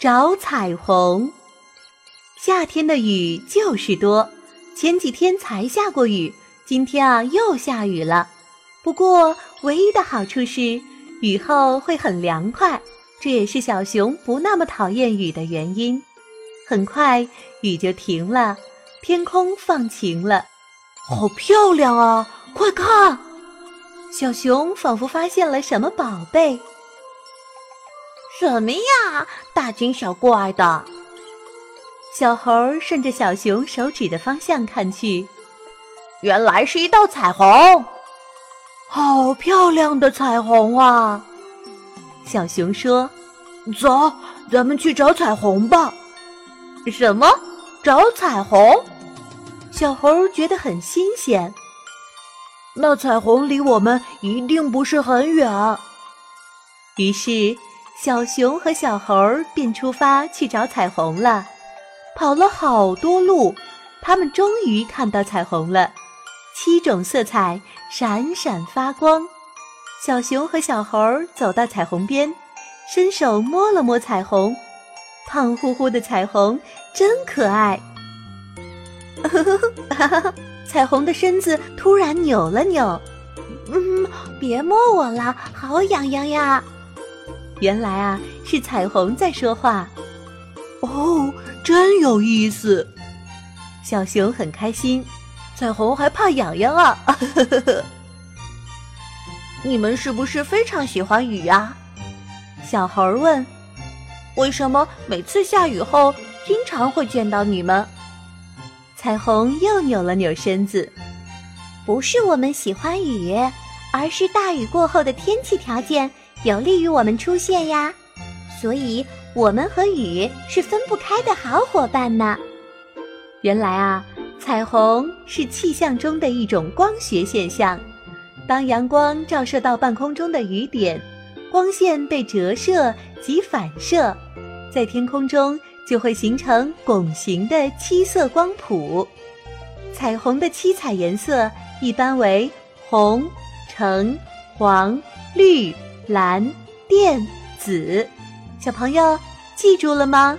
找彩虹。夏天的雨就是多，前几天才下过雨，今天啊又下雨了。不过唯一的好处是，雨后会很凉快，这也是小熊不那么讨厌雨的原因。很快雨就停了，天空放晴了，好漂亮啊！快看，小熊仿佛发现了什么宝贝。什么呀，大惊小怪的！小猴顺着小熊手指的方向看去，原来是一道彩虹，好漂亮的彩虹啊！小熊说：“走，咱们去找彩虹吧。”什么？找彩虹？小猴觉得很新鲜。那彩虹离我们一定不是很远。于是。小熊和小猴便出发去找彩虹了，跑了好多路，他们终于看到彩虹了，七种色彩闪闪发光。小熊和小猴走到彩虹边，伸手摸了摸彩虹，胖乎乎的彩虹真可爱。呵呵呵，彩虹的身子突然扭了扭，嗯，别摸我了，好痒痒呀。原来啊，是彩虹在说话。哦，真有意思。小熊很开心。彩虹还怕痒痒啊！你们是不是非常喜欢雨啊？小猴问。为什么每次下雨后经常会见到你们？彩虹又扭了扭身子。不是我们喜欢雨，而是大雨过后的天气条件。有利于我们出现呀，所以我们和雨是分不开的好伙伴呢。原来啊，彩虹是气象中的一种光学现象。当阳光照射到半空中的雨点，光线被折射及反射，在天空中就会形成拱形的七色光谱。彩虹的七彩颜色一般为红、橙、黄、绿。蓝、靛、紫，小朋友记住了吗？